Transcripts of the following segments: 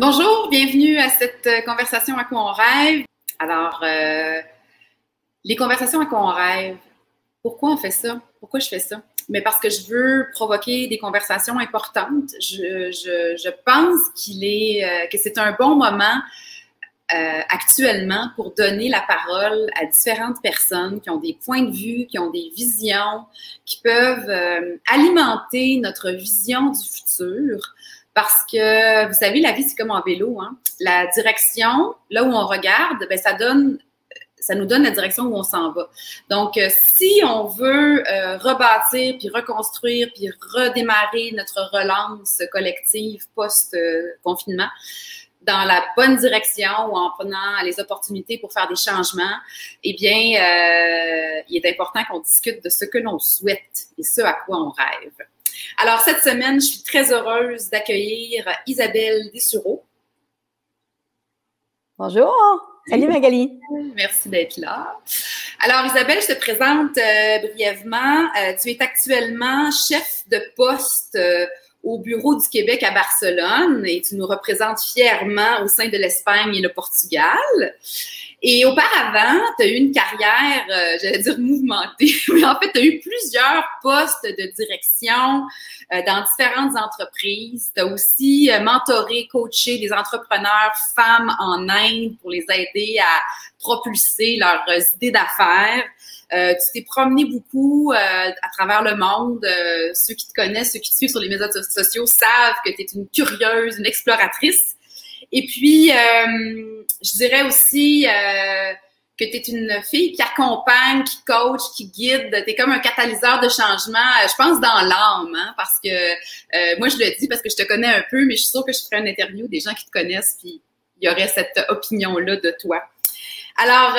Bonjour, bienvenue à cette euh, conversation à quoi on rêve. Alors, euh, les conversations à quoi on rêve, pourquoi on fait ça? Pourquoi je fais ça? Mais parce que je veux provoquer des conversations importantes. Je, pense euh, que c'est un bon moment actuellement pour donner la parole à différentes personnes qui ont des points de vue, qui ont des visions, qui peuvent alimenter notre vision du futur. Parce que, vous savez, la vie, c'est comme en vélo. Hein? La direction, là où on regarde, ben, ça donne ça nous donne la direction où on s'en va. Donc, euh, si on veut euh, rebâtir, puis reconstruire, puis redémarrer notre relance collective post-confinement, dans la bonne direction ou en prenant les opportunités pour faire des changements, eh bien, euh, il est important qu'on discute de ce que l'on souhaite et ce à quoi on rêve. Alors, cette semaine, je suis très heureuse d'accueillir Isabelle Dessureau. Bonjour. Salut Magali. Merci d'être là. Alors, Isabelle, je te présente euh, brièvement. Euh, tu es actuellement chef de poste euh, au bureau du Québec à Barcelone et tu nous représentes fièrement au sein de l'Espagne et le Portugal. Et auparavant, tu as eu une carrière, euh, j'allais dire mouvementée, mais en fait, tu as eu plusieurs postes de direction euh, dans différentes entreprises. Tu as aussi euh, mentoré, coaché des entrepreneurs femmes en Inde pour les aider à propulser leurs idées d'affaires. Euh, tu t'es promené beaucoup euh, à travers le monde. Euh, ceux qui te connaissent, ceux qui te suivent sur les médias sociaux savent que tu es une curieuse, une exploratrice. Et puis, je dirais aussi que tu es une fille qui accompagne, qui coach, qui guide. Tu es comme un catalyseur de changement, je pense, dans l'âme. Hein, parce que moi, je le dis parce que je te connais un peu, mais je suis sûre que je ferai une interview des gens qui te connaissent, puis il y aurait cette opinion-là de toi. Alors,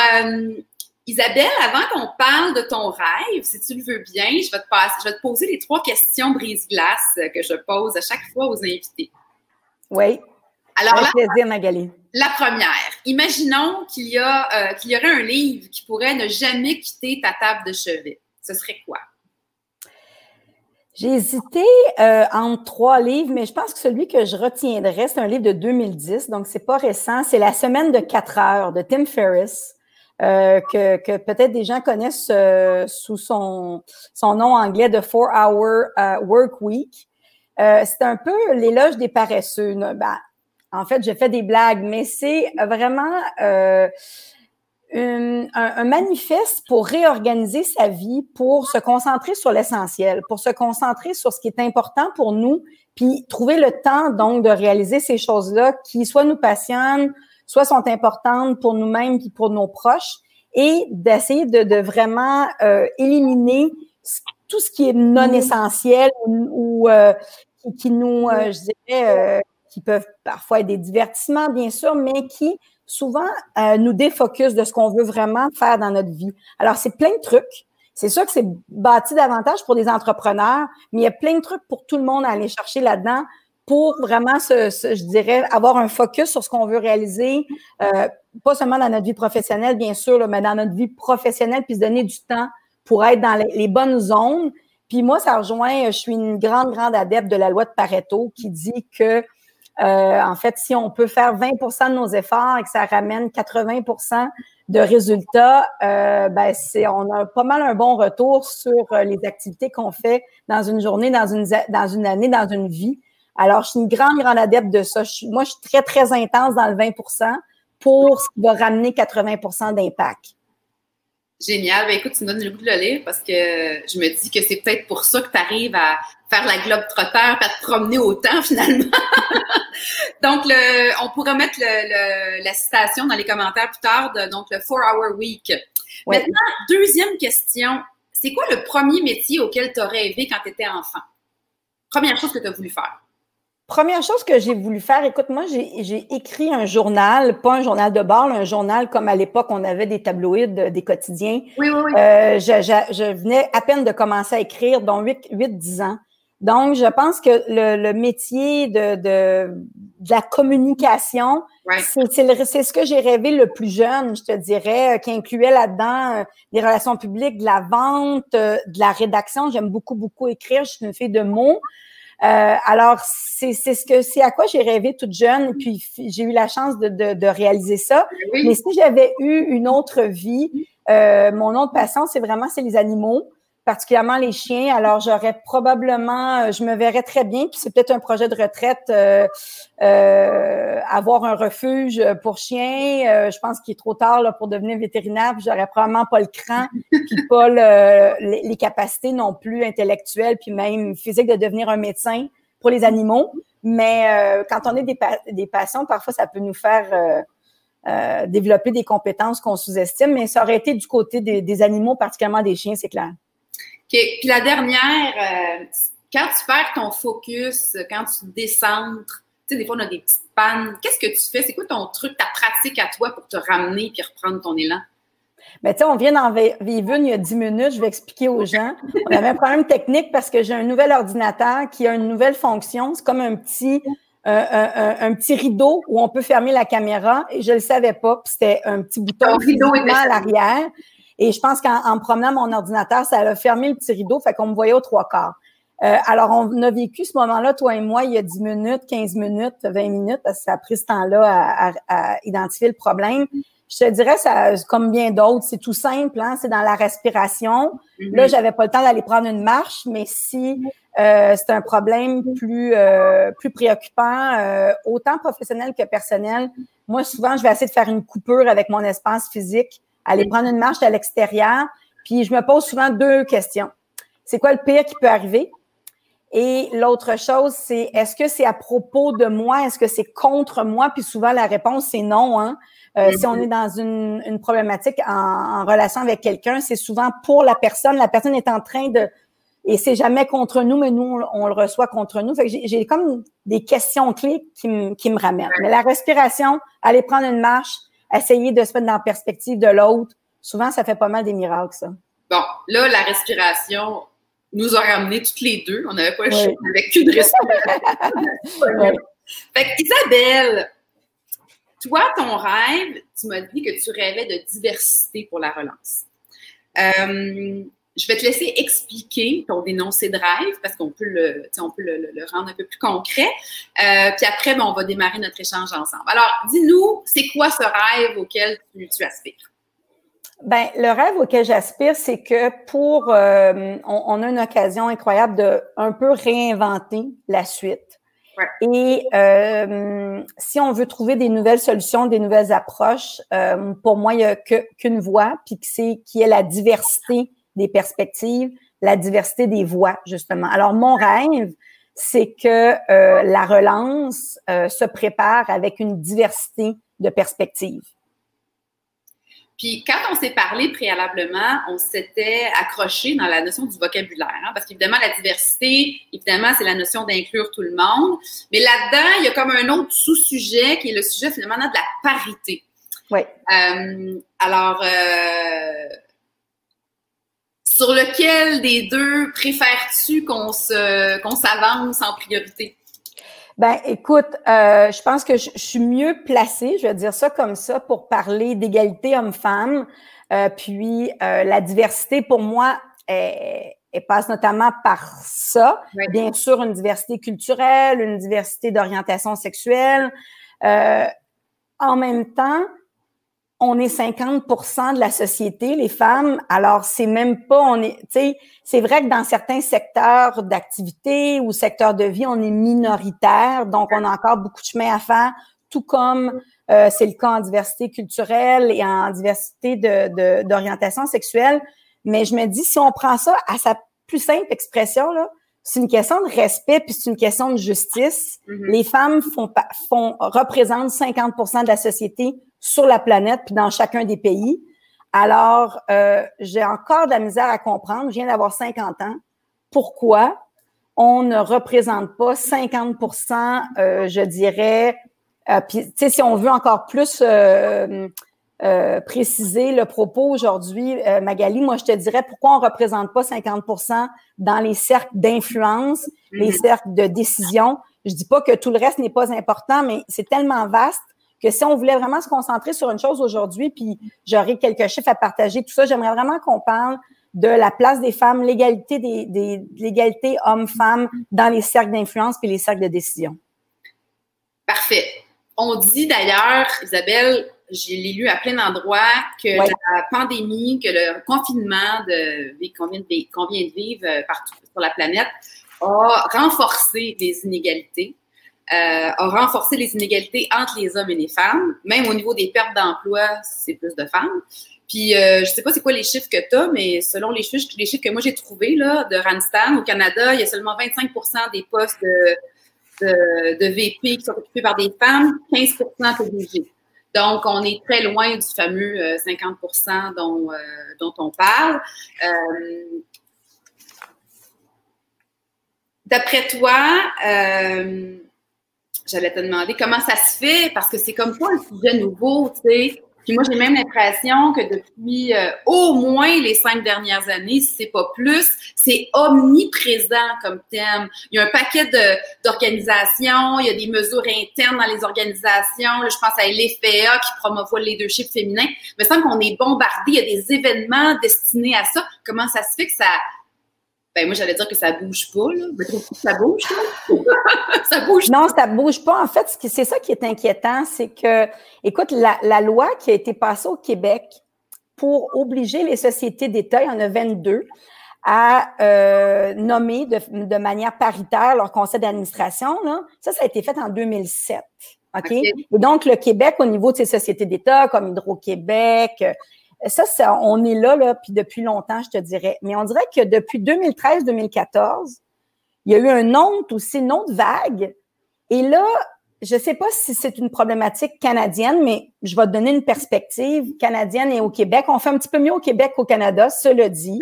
Isabelle, avant qu'on parle de ton rêve, si tu le veux bien, je vais te, passer, je vais te poser les trois questions brise-glace que je pose à chaque fois aux invités. Oui. Alors, Avec plaisir, Magali. La première, imaginons qu'il y, a, euh, qu'il y aurait un livre qui pourrait ne jamais quitter ta table de chevet. Ce serait quoi? J'ai hésité euh, entre trois livres, mais je pense que celui que je retiendrai, c'est un livre de 2010, donc c'est pas récent. C'est La semaine de quatre heures de Tim Ferriss. Euh, que, que peut-être des gens connaissent euh, sous son, son nom anglais de Four Hour Work Week. c'est un peu l'éloge des paresseux. Ben, en fait, je fais des blagues, mais c'est vraiment un, un, manifeste pour réorganiser sa vie, pour se concentrer sur l'essentiel, pour se concentrer sur ce qui est important pour nous, puis trouver le temps donc de réaliser ces choses-là qui soit nous passionnent, soit sont importantes pour nous-mêmes puis pour nos proches, et d'essayer de, de, vraiment euh, éliminer tout ce qui est non essentiel ou, euh, qui, qui, nous, euh, je dirais, qui peuvent parfois être des divertissements, bien sûr, mais qui souvent nous défocus de ce qu'on veut vraiment faire dans notre vie. Alors, c'est plein de trucs. C'est sûr que c'est bâti davantage pour des entrepreneurs, mais il y a plein de trucs pour tout le monde à aller chercher là-dedans pour vraiment, je dirais, avoir un focus sur ce qu'on veut réaliser, euh, pas seulement dans notre vie professionnelle, bien sûr, mais dans notre vie professionnelle, puis se donner du temps pour être dans les, bonnes zones. Puis moi, ça rejoint, je suis une grande, grande adepte de la loi de Pareto qui dit que, euh, en fait, si on peut faire 20% de nos efforts et que ça ramène 80% de résultats, euh, ben c'est, on a pas mal un bon retour sur les activités qu'on fait dans une journée, dans une, dans une année, dans une vie. Alors, je suis une grande, grande adepte de ça. moi, je suis très, très intense dans le 20% pour ce qui va ramener 80% d'impact. Génial. Ben, écoute, tu me donnes le goût de le lire parce que je me dis que c'est peut-être pour ça que tu arrives à faire la globe trotteur à te promener autant finalement. donc, le, on pourra mettre le, la citation dans les commentaires plus tard de donc le Four Hour Week. Maintenant, deuxième question. C'est quoi le premier métier auquel tu as rêvé quand tu étais enfant? Première chose que tu as voulu faire. Première chose que j'ai voulu faire, écoute, moi, j'ai écrit un journal, pas un journal de bord, un journal comme à l'époque, on avait des tabloïds, des quotidiens. Oui, oui, oui. Euh, je, je, venais à peine de commencer à écrire, donc 8-10 ans. Donc, je pense que le, le métier de, de, de, la communication, c'est ce que j'ai rêvé le plus jeune, je te dirais, euh, qui incluait là-dedans euh, des relations publiques, de la vente, de la rédaction. J'aime beaucoup, beaucoup écrire. Je suis une fille de mots. Euh, alors, c'est ce que c'est à quoi j'ai rêvé toute jeune, puis j'ai eu la chance de, de, de réaliser ça. Mais si j'avais eu une autre vie, euh, mon autre passion, c'est vraiment c'est les animaux particulièrement les chiens. Alors, j'aurais probablement, euh, je me verrais très bien, puis c'est peut-être un projet de retraite, euh, euh, avoir un refuge pour chiens. je pense qu'il est trop tard là, pour devenir vétérinaire, puis j'aurais probablement pas le cran, puis pas les, capacités non plus intellectuelles, puis même physiques de devenir un médecin pour les animaux. Mais quand on est des, des patients, parfois ça peut nous faire développer des compétences qu'on sous-estime, mais ça aurait été du côté des animaux, particulièrement des chiens, c'est clair. Puis la dernière, euh, quand tu perds ton focus, quand tu décentres, tu sais, des fois, on a des petites pannes. Qu'est-ce que tu fais? C'est quoi ton truc, ta pratique à toi pour te ramener puis reprendre ton élan? Bien, tu sais, on vient d'en vivre une il y a 10 minutes. Je vais expliquer aux gens. On avait un problème technique parce que j'ai un nouvel ordinateur qui a une nouvelle fonction. C'est comme un petit, un, petit rideau où on peut fermer la caméra et je ne le savais pas. Puis c'était un petit bouton rideau à l'arrière. Et je pense qu'en promenant mon ordinateur, ça a fermé le petit rideau, fait qu'on me voyait aux trois quarts. Euh, alors, on a vécu ce moment-là, toi et moi, il y a 10 minutes, 15 minutes, 20 minutes, parce que ça a pris ce temps-là à, identifier le problème. Je te dirais, ça, comme bien d'autres, c'est tout simple, hein, c'est dans la respiration. Mm-hmm. Là, j'avais pas le temps d'aller prendre une marche, mais si euh, c'est un problème plus euh, plus préoccupant, euh, autant professionnel que personnel, moi, souvent, je vais essayer de faire une coupure avec mon espace physique aller prendre une marche à l'extérieur. Puis je me pose souvent deux questions. C'est quoi le pire qui peut arriver? Et l'autre chose, c'est est-ce que c'est à propos de moi? Est-ce que c'est contre moi? Puis souvent, la réponse, c'est non. Hein? Euh, si on est dans une, une problématique en, relation avec quelqu'un, c'est souvent pour la personne. La personne est en train de... Et c'est jamais contre nous, mais nous, on, le reçoit contre nous. Fait que j'ai comme des questions clés qui, qui me ramènent. Mais la respiration, aller prendre une marche, essayer de se mettre dans la perspective de l'autre, souvent, ça fait pas mal des miracles, ça. Bon, là, la respiration nous a ramenés toutes les deux. On n'avait pas le choix avec de respiration. Fait que, Isabelle, toi, ton rêve, tu m'as dit que tu rêvais de diversité pour la relance. Euh, je vais te laisser expliquer ton dénoncé de rêve parce qu'on peut, le, on peut le, rendre un peu plus concret. Euh, puis après, ben, on va démarrer notre échange ensemble. Alors, dis-nous, c'est quoi ce rêve auquel tu, aspires? Ben, le rêve auquel j'aspire, c'est que pour, euh, on, a une occasion incroyable de un peu réinventer la suite. Et euh, si on veut trouver des nouvelles solutions, des nouvelles approches, pour moi, il n'y a qu'une voie, puis c'est qui est la diversité des perspectives, la diversité des voix, justement. Alors, mon rêve, c'est que euh, la relance euh, se prépare avec une diversité de perspectives. Puis quand on s'est parlé préalablement, on s'était accroché dans la notion du vocabulaire, hein, parce qu'évidemment, la diversité, évidemment, c'est la notion d'inclure tout le monde. Mais là-dedans, il y a comme un autre sous-sujet qui est le sujet finalement de la parité. Oui. Euh, alors, sur lequel des deux préfères-tu qu'on se qu'on s'avance en priorité? Ben, écoute, euh, je pense que je, suis mieux placée, je vais dire ça comme ça, pour parler d'égalité homme-femme. Euh, puis euh, la diversité, pour moi, elle, passe notamment par ça. Bien sûr, une diversité culturelle, une diversité d'orientation sexuelle. en même temps, on est 50% de la société, les femmes. Alors, c'est même pas, on est, tu sais, c'est vrai que dans certains secteurs d'activité ou secteurs de vie, on est minoritaire, donc on a encore beaucoup de chemin à faire, tout comme euh, c'est le cas en diversité culturelle et en diversité de, d'orientation sexuelle. Mais je me dis, si on prend ça à sa plus simple expression, là, c'est une question de respect puis c'est une question de justice. Mm-hmm. Les femmes font, font représentent 50% de la société sur la planète puis dans chacun des pays. Alors, euh, j'ai encore de la misère à comprendre, je viens d'avoir 50 ans, pourquoi on ne représente pas 50% euh, je dirais, euh, puis, tu sais, si on veut encore plus euh, euh, préciser le propos aujourd'hui, Magali, moi, je te dirais pourquoi on ne représente pas 50% dans les cercles d'influence, les mm-hmm. cercles de décision? Je dis pas que tout le reste n'est pas important, mais c'est tellement vaste que si on voulait vraiment se concentrer sur une chose aujourd'hui, puis j'aurais quelques chiffres à partager, tout ça, j'aimerais vraiment qu'on parle de la place des femmes, l'égalité des, des l'égalité hommes-femmes dans les cercles d'influence puis les cercles de décision. Parfait. On dit d'ailleurs, Isabelle, je l'ai lu à plein d'endroits, que la pandémie, que le confinement qu'on vient, de vivre euh, partout sur la planète a renforcé les inégalités, euh, a renforcé les inégalités entre les hommes et les femmes, même au niveau des pertes d'emploi, c'est plus de femmes. Puis, euh, je sais pas c'est quoi les chiffres que tu as, mais selon les chiffres, que moi j'ai trouvés là, de Randstad, au Canada, il y a seulement 25% des postes de, de, VP qui sont occupés par des femmes, 15 PDG. Donc, on est très loin du fameux 50 euh, dont, euh, dont on parle. Euh, d'après toi, j'allais te demander comment ça se fait, parce que c'est comme pas un sujet nouveau, tu sais. Puis moi, j'ai même l'impression que depuis euh, au moins les cinq dernières années, si c'est pas plus, c'est omniprésent comme thème. Il y a un paquet d'organisations, il y a des mesures internes dans les organisations. je pense à l'FPA qui promouvoit le leadership féminin. Il me semble qu'on est bombardé, il y a des événements destinés à ça. Comment ça se fait que ça ben, moi, j'allais dire que ça bouge pas, là. ça bouge, ça bouge. Non, ça bouge pas. En fait, c'est ça qui est inquiétant, c'est que, écoute, la, loi qui a été passée au Québec pour obliger les sociétés d'État, il y en a 22, à euh, nommer de, manière paritaire leur conseil d'administration, ça, ça a été fait en 2007. OK? Et donc, le Québec, au niveau de ces sociétés d'État, comme Hydro-Québec, ça, ça, on est là, là, puis depuis longtemps, je te dirais. Mais on dirait que depuis 2013-2014, il y a eu un autre aussi, une autre vague. Et là, je ne sais pas si c'est une problématique canadienne, mais je vais te donner une perspective canadienne et au Québec. On fait un petit peu mieux au Québec qu'au Canada, cela dit.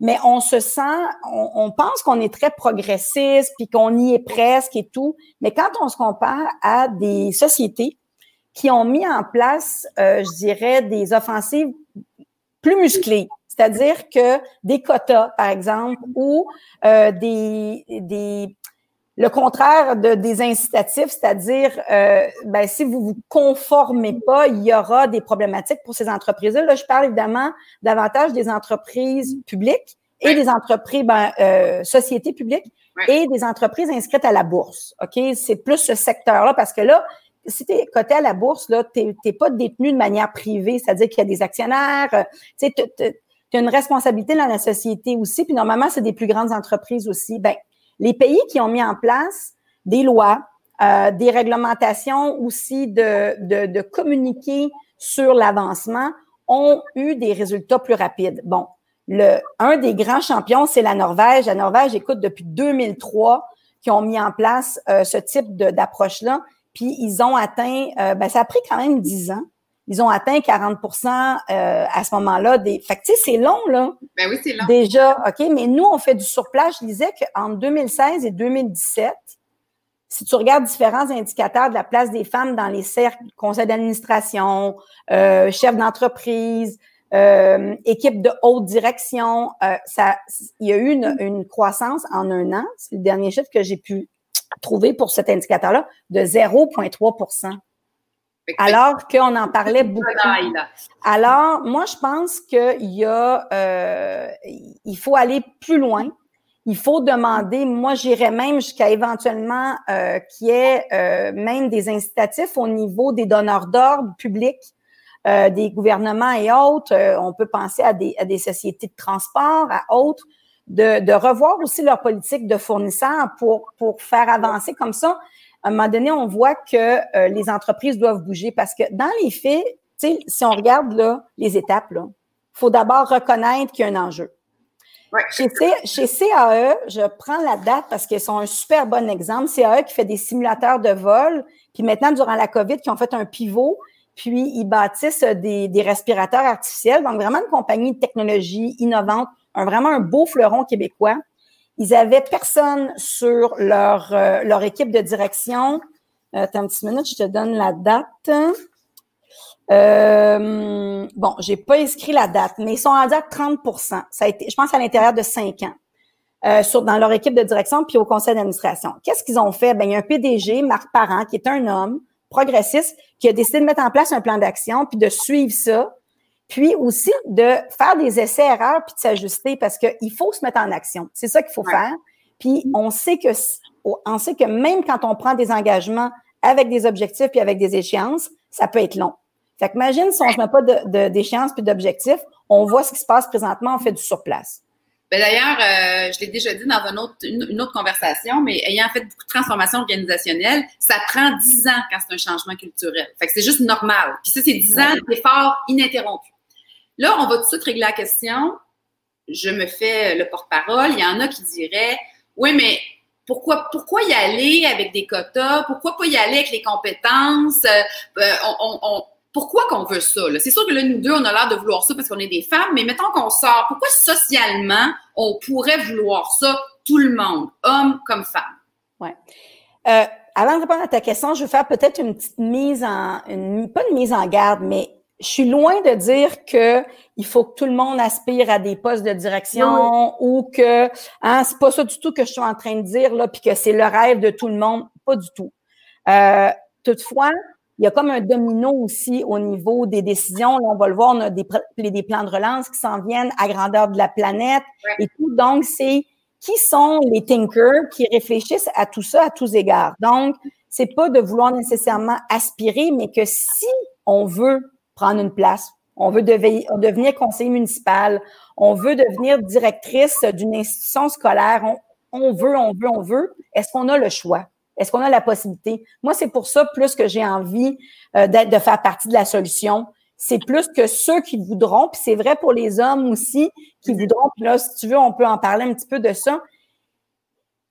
Mais on se sent, on, pense qu'on est très progressiste, puis qu'on y est presque et tout. Mais quand on se compare à des sociétés qui ont mis en place, euh, je dirais, des offensives plus musclées. C'est-à-dire que des quotas, par exemple, ou euh, des, des le contraire de, des incitatifs, c'est-à-dire, euh, ben, si vous vous conformez pas, il y aura des problématiques pour ces entreprises-là. Là, je parle évidemment davantage des entreprises publiques et des entreprises, ben, euh, sociétés publiques et des entreprises inscrites à la bourse. OK? C'est plus ce secteur-là parce que là, si tu es coté à la bourse, tu n'es pas détenu de manière privée, c'est-à-dire qu'il y a des actionnaires, euh, tu as une responsabilité dans la société aussi, puis normalement, c'est des plus grandes entreprises aussi. Ben, les pays qui ont mis en place des lois, euh, des réglementations aussi de, de, communiquer sur l'avancement ont eu des résultats plus rapides. Bon, le, un des grands champions, c'est la Norvège. La Norvège, écoute, depuis 2003, qui ont mis en place euh, ce type d'approche-là. Puis ils ont atteint, euh, ben, ça a pris quand même 10 ans. Ils ont atteint 40% euh, à ce moment-là. Des... Fait que, tu sais, c'est long, là. Ben oui, c'est long. Déjà, OK, mais nous, on fait du surplace. Je disais qu'entre 2016 et 2017, si tu regardes différents indicateurs de la place des femmes dans les cercles, conseil d'administration, euh, chef d'entreprise, euh, équipe de haute direction, euh, ça, il y a eu une, une croissance en un an. C'est le dernier chiffre que j'ai pu trouvé pour cet indicateur-là de 0,3% alors qu'on en parlait beaucoup. Alors, moi, je pense qu'il y a, euh, il faut aller plus loin. Il faut demander, moi, j'irais même jusqu'à éventuellement euh, qu'il y ait euh, même des incitatifs au niveau des donneurs d'ordre publics, des gouvernements et autres. on peut penser à des, à des sociétés de transport, à autres, de, de, revoir aussi leur politique de fournisseurs pour, pour faire avancer comme ça. À un moment donné, on voit que euh, les entreprises doivent bouger parce que dans les faits, si on regarde là, les étapes, il faut d'abord reconnaître qu'il y a un enjeu. Chez, chez, CAE, je prends la date parce qu'ils sont un super bon exemple. CAE qui fait des simulateurs de vol, puis maintenant, durant la COVID, qui ont fait un pivot, puis ils bâtissent des, des respirateurs artificiels. Donc, vraiment une compagnie de technologie innovante un, vraiment un beau fleuron québécois. Ils avaient personne sur leur, euh, leur équipe de direction. Euh, attends une minute, je te donne la date. Euh, bon, j'ai pas inscrit la date, mais ils sont rendus à 30% Ça a été, je pense, à l'intérieur de cinq ans. Euh, sur, dans leur équipe de direction puis au conseil d'administration. Qu'est-ce qu'ils ont fait? Ben, il y a un PDG, Marc Parent, qui est un homme progressiste, qui a décidé de mettre en place un plan d'action puis de suivre ça Puis aussi de faire des essais-erreurs puis de s'ajuster parce qu'il faut se mettre en action. C'est ça qu'il faut faire. Puis on sait que on sait que même quand on prend des engagements avec des objectifs puis avec des échéances, ça peut être long. Fait que imagine si on ne se met pas d'échéances puis d'objectifs, on voit ce qui se passe présentement, on fait du surplace. Ben d'ailleurs, euh, je l'ai déjà dit dans une, autre, une, autre conversation, mais ayant fait beaucoup de transformations organisationnelles, ça prend dix ans quand c'est un changement culturel. Fait que c'est juste normal. Puis ça, c'est dix ans d'efforts ininterrompus. Là, on va tout de suite régler la question. Je me fais le porte-parole. Il y en a qui diraient, oui, mais pourquoi, y aller avec des quotas? Pourquoi pas y aller avec les compétences? Euh, euh, pourquoi qu'on veut ça? C'est sûr que là, nous deux, on a l'air de vouloir ça parce qu'on est des femmes, mais mettons qu'on sort, pourquoi socialement on pourrait vouloir ça, tout le monde, homme comme femme? Oui. Euh, avant de répondre à ta question, je vais faire peut-être une petite mise en, pas une mise en garde, mais je suis loin de dire que il faut que tout le monde aspire à des postes de direction ou que hein, c'est pas ça du tout que je suis en train de dire là, puis que c'est le rêve de tout le monde, pas du tout. Euh, toutefois, il y a comme un domino aussi au niveau des décisions. Là, on va le voir, on a des, des plans de relance qui s'en viennent à grandeur de la planète et tout. Donc, c'est qui sont les thinkers qui réfléchissent à tout ça à tous égards. Donc, c'est pas de vouloir nécessairement aspirer, mais que si on veut prendre une place, on veut devenir conseiller municipal, on veut devenir directrice d'une institution scolaire, on, veut, on veut, on veut, est-ce qu'on a le choix? Est-ce qu'on a la possibilité? Moi, c'est pour ça plus que j'ai envie euh, de faire partie de la solution. C'est plus que ceux qui voudront, puis c'est vrai pour les hommes aussi qui voudront. Puis là, si tu veux, on peut en parler un petit peu de ça.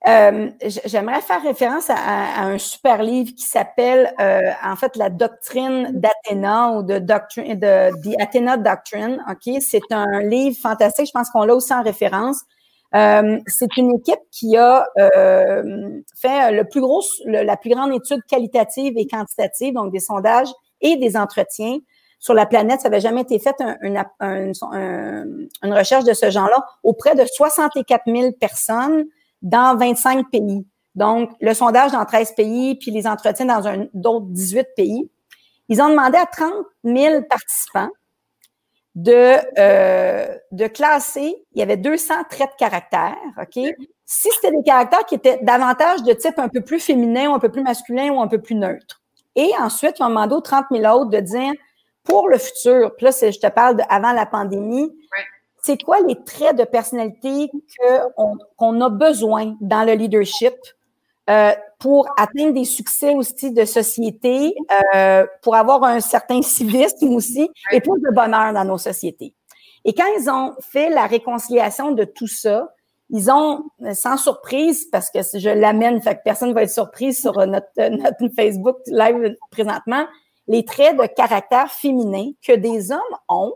Euh, j'aimerais faire référence à, un super livre qui s'appelle euh, en fait la doctrine d'Athéna ou de doctrine de The Athena Doctrine. Ok, c'est un livre fantastique. Je pense qu'on l'a aussi en référence. Euh, c'est une équipe qui a euh, fait le plus gros, la plus grande étude qualitative et quantitative, donc des sondages et des entretiens sur la planète. Ça n'avait jamais été fait une, une recherche de ce genre-là auprès de 64 000 personnes dans 25 pays. Donc, le sondage dans 13 pays, puis les entretiens dans d'autres 18 pays. Ils ont demandé à 30 000 participants de, euh, de classer, il y avait 200 traits de caractère, OK? Si c'était des caractères qui étaient davantage de type un peu plus féminin ou un peu plus masculin ou un peu plus neutre. Et ensuite, ils ont demandé aux 30 000 autres de dire, pour le futur, puis là, je te parle de avant la pandémie, c'est quoi les traits de personnalité qu'on a besoin dans le leadership euh, pour atteindre des succès aussi de société, euh, pour avoir un certain civisme aussi et plus de bonheur dans nos sociétés? Et quand ils ont fait la réconciliation de tout ça, ils ont, sans surprise, parce que je l'amène, fait que personne ne va être surpris sur notre, notre Facebook live présentement, les traits de caractère féminin que des hommes ont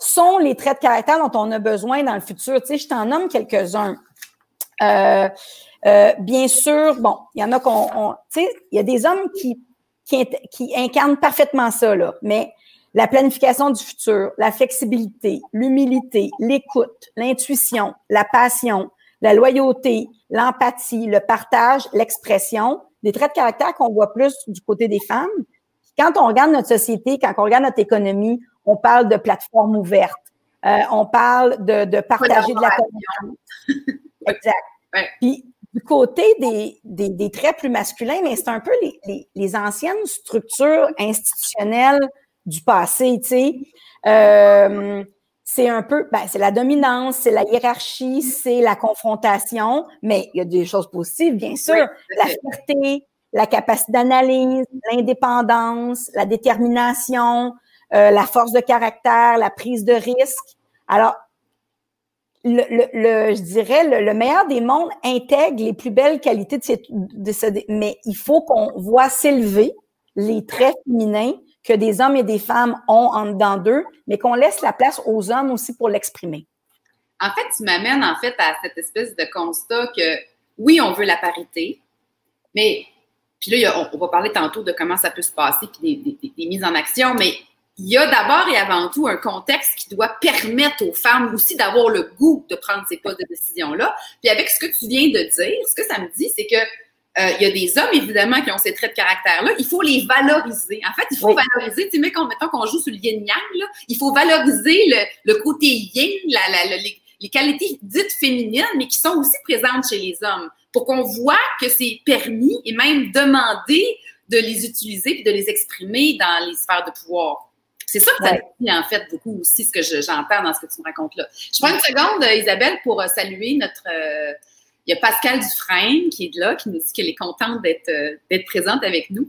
sont les traits de caractère dont on a besoin dans le futur. Tu sais, je t'en nomme quelques-uns. Euh, euh, bien sûr, bon, il y en a qu'on, tu sais, il y a des hommes qui, qui, qui incarnent parfaitement ça, là, mais la planification du futur, la flexibilité, l'humilité, l'écoute, l'intuition, la passion, la loyauté, l'empathie, le partage, l'expression, des traits de caractère qu'on voit plus du côté des femmes. Quand on regarde notre société, quand on regarde notre économie, on parle de plateforme ouverte, euh, on parle de, de partager de la connaissance. exact. Puis du côté des, des, des, traits plus masculins, mais c'est un peu les, les, les, anciennes structures institutionnelles du passé, tu sais. Euh, c'est un peu, ben, c'est la dominance, c'est la hiérarchie, c'est la confrontation, mais il y a des choses positives, bien sûr. la fierté, la capacité d'analyse, l'indépendance, la détermination, euh, la force de caractère, la prise de risque. Alors, le, je dirais, le, meilleur des mondes intègre les plus belles qualités de, ces, de ce, mais il faut qu'on voit s'élever les traits féminins que des hommes et des femmes ont en dedans d'eux, mais qu'on laisse la place aux hommes aussi pour l'exprimer. En fait, tu m'amènes en fait à cette espèce de constat que oui, on veut la parité, mais puis là, on, va parler tantôt de comment ça peut se passer, puis des mises en action, mais il y a d'abord et avant tout un contexte qui doit permettre aux femmes aussi d'avoir le goût de prendre ces postes de décision-là. Puis avec ce que tu viens de dire, ce que ça me dit, c'est que euh, il y a des hommes, évidemment, qui ont ces traits de caractère-là. Il faut les valoriser. En fait, il faut valoriser, tu sais, mettons qu'on joue sur le yin-yang, il faut valoriser le, côté yin, les, qualités dites féminines, mais qui sont aussi présentes chez les hommes, pour qu'on voit que c'est permis et même demandé de les utiliser et de les exprimer dans les sphères de pouvoir. C'est ça que ça dit, en fait, beaucoup aussi, ce que j'entends dans ce que tu me racontes là. Je prends une seconde, euh, Isabelle, pour euh, saluer notre il y a Pascal Dufresne qui est là, qui nous dit qu'elle est contente d'être euh, présente avec nous.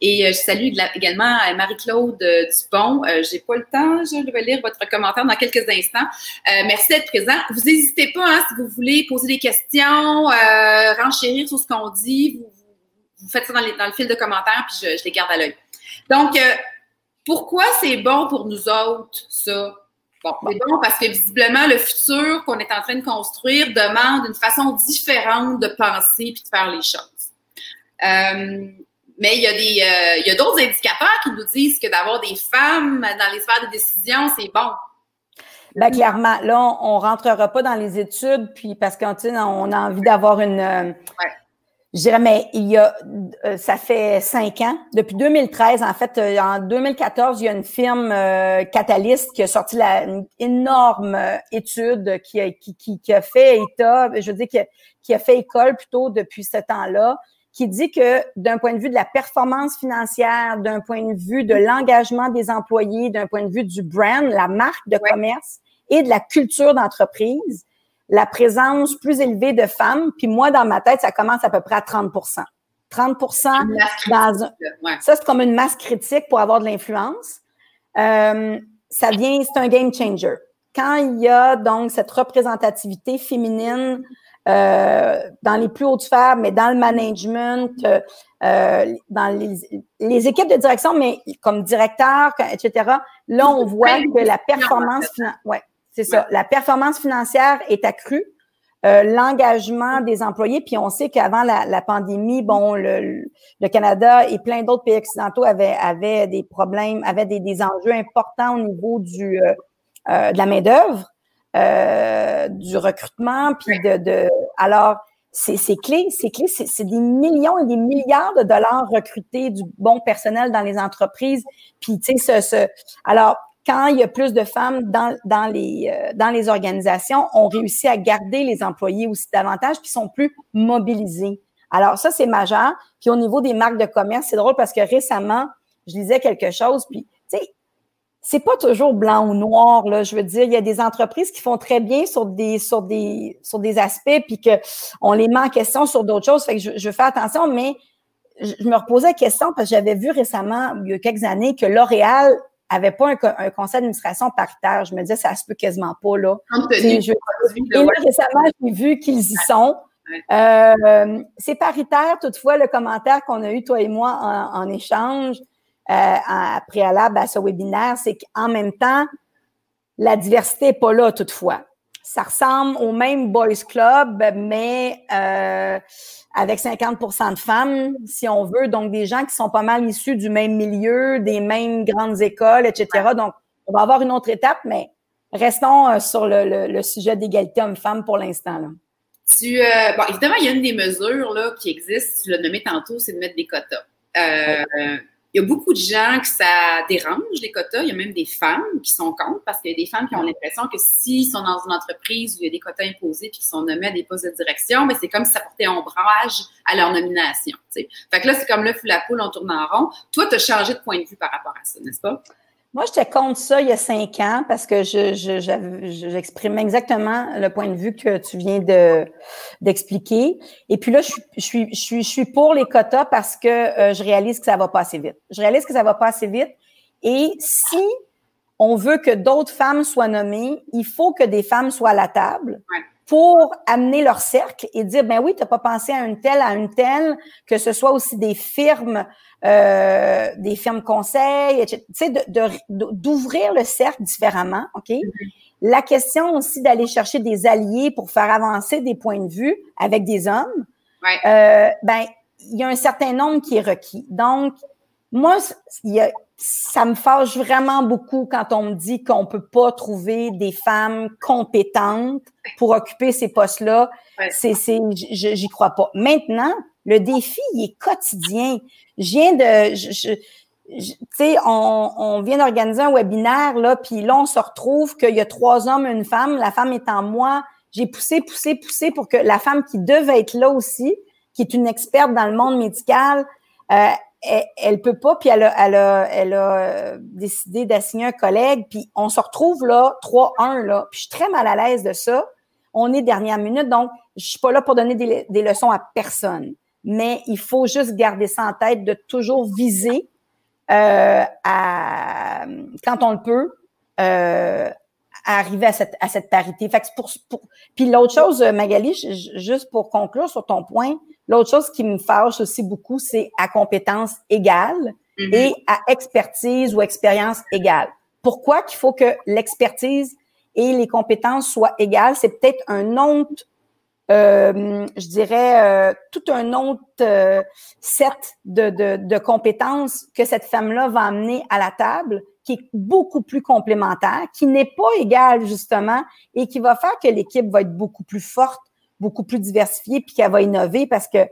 Et euh, je salue également euh, Marie-Claude Dupont. Je J'ai pas le temps, je vais lire votre commentaire dans quelques instants. merci d'être présent. Vous n'hésitez pas, hein, si vous voulez poser des questions, renchérir sur ce qu'on dit, vous, faites ça dans, le fil de commentaires, puis je, je les garde à l'œil. Donc, pourquoi c'est bon pour nous autres, ça? Bon, c'est bon parce que visiblement, le futur qu'on est en train de construire demande une façon différente de penser puis de faire les choses. Euh, mais il y a des, euh, il y a d'autres indicateurs qui nous disent que d'avoir des femmes dans les sphères de décision, c'est bon. Ben, clairement, là, on, ne rentrera pas dans les études, puis parce qu'on on a envie d'avoir une, euh, je dirais, mais il y a, euh, ça fait cinq ans. Depuis 2013, en fait, euh, en 2014, il y a une firme euh, Catalyst qui a sorti la, une énorme étude qui a, qui, qui, a fait état, je veux dire, qui a, qui a fait école plutôt depuis ce temps-là, qui dit que d'un point de vue de la performance financière, d'un point de vue de l'engagement des employés, d'un point de vue du brand, la marque de commerce et de la culture d'entreprise, la présence plus élevée de femmes, puis moi, dans ma tête, ça commence à peu près à 30% 30 dans un, Ça, c'est comme une masse critique pour avoir de l'influence. Euh, ça vient, c'est un game changer. Quand il y a donc cette représentativité féminine euh, dans les plus hautes sphères, mais dans le management, euh, dans les, les, équipes de direction, mais comme directeur, etc., là, on voit que la performance ouais, c'est ça. La performance financière est accrue. Euh, l'engagement des employés, puis on sait qu'avant la, pandémie, bon, le, Canada et plein d'autres pays occidentaux avaient, avaient des problèmes, avaient des, enjeux importants au niveau du euh, euh, de la main d'œuvre, du recrutement, puis de, de, alors c'est clé, c'est clé, c'est des millions et des milliards de dollars recrutés du bon personnel dans les entreprises, puis tu sais ce, ce, alors quand il y a plus de femmes dans, dans, les, euh, dans les organisations, on réussit à garder les employés aussi davantage, puis sont plus mobilisés. Alors ça, c'est majeur. Puis au niveau des marques de commerce, c'est drôle parce que récemment, je lisais quelque chose, puis tu sais, c'est pas toujours blanc ou noir, là. Je veux dire, il y a des entreprises qui font très bien sur des, sur des, sur des aspects, puis que on les met en question sur d'autres choses. Fait que je, je fais attention, mais je me reposais la question parce que j'avais vu récemment, il y a quelques années, que L'Oréal avait pas un, conseil d'administration paritaire. Je me disais, ça se peut quasiment pas, là. et là, récemment, j'ai vu qu'ils y sont. Euh, c'est paritaire, toutefois, le commentaire qu'on a eu, toi et moi, en, échange, euh, en préalable à ce webinaire, c'est qu'en même temps, la diversité n'est pas là, toutefois. Ça ressemble au même boys club, mais euh, avec 50% de femmes, si on veut, donc des gens qui sont pas mal issus du même milieu, des mêmes grandes écoles, etc. Donc, on va avoir une autre étape, mais restons euh, sur le, sujet d'égalité homme-femme pour l'instant. Tu, euh, bon, évidemment, il y a une des mesures là, qui existent, tu l'as nommé tantôt, c'est de mettre des quotas. Euh, il y a beaucoup de gens que ça dérange, les quotas. Il y a même des femmes qui sont contre parce qu'il y a des femmes qui ont l'impression que s'ils sont dans une entreprise où il y a des quotas imposés et qu'ils sont nommés à des postes de direction, mais ben, c'est comme si ça portait ombrage à leur nomination. Fait que là, c'est comme le fou la poule, on tourne en rond. Toi, tu as changé de point de vue par rapport à ça, n'est-ce pas? Moi, j'étais contre ça il y a cinq ans parce que je, j'exprime exactement le point de vue que tu viens de, d'expliquer. Et puis là, je, suis, je, suis, je suis pour les quotas parce que euh, je réalise que ça va pas assez vite. Je réalise que ça va pas assez vite. Et si on veut que d'autres femmes soient nommées, il faut que des femmes soient à la table. Pour amener leur cercle et dire ben oui, tu n'as pas pensé à une telle, à une telle, que ce soit aussi des firmes euh, des firmes conseils, tu sais, d'ouvrir le cercle différemment, OK? Mm-hmm. La question aussi d'aller chercher des alliés pour faire avancer des points de vue avec des hommes, euh, ben, il y a un certain nombre qui est requis. Donc, moi, ça me fâche vraiment beaucoup quand on me dit qu'on peut pas trouver des femmes compétentes pour occuper ces postes-là. C'est, j'y crois pas. Maintenant, Le défi, il est quotidien. Je viens de, je, tu sais, on, on, vient d'organiser un webinaire, là, puis là, on se retrouve qu'il y a trois hommes, une femme. La femme en moi. J'ai poussé, poussé, poussé pour que la femme qui devait être là aussi, qui est une experte dans le monde médical, euh, elle, peut pas, puis elle a, elle a, elle a euh, décidé d'assigner un collègue, puis on se retrouve là, 3-1, là, puis je suis très mal à l'aise de ça. On est dernière minute, donc je suis pas là pour donner des, des leçons à personne. Mais il faut juste garder ça en tête de toujours viser euh, à, quand on le peut, euh, à arriver à cette, à cette parité. Fait que pour, pour... Puis l'autre chose, Magali, juste pour conclure sur ton point, l'autre chose qui me fâche aussi beaucoup, c'est à compétence égale mm-hmm. et à expertise ou expérience égale. Pourquoi qu'il faut que l'expertise et les compétences soient égales? C'est peut-être un autre euh, je dirais, euh, tout un autre euh, set de, de, de, compétences que cette femme-là va amener à la table, qui est beaucoup plus complémentaire, qui n'est pas égal justement, et qui va faire que l'équipe va être beaucoup plus forte, beaucoup plus diversifiée, puis qu'elle va innover parce que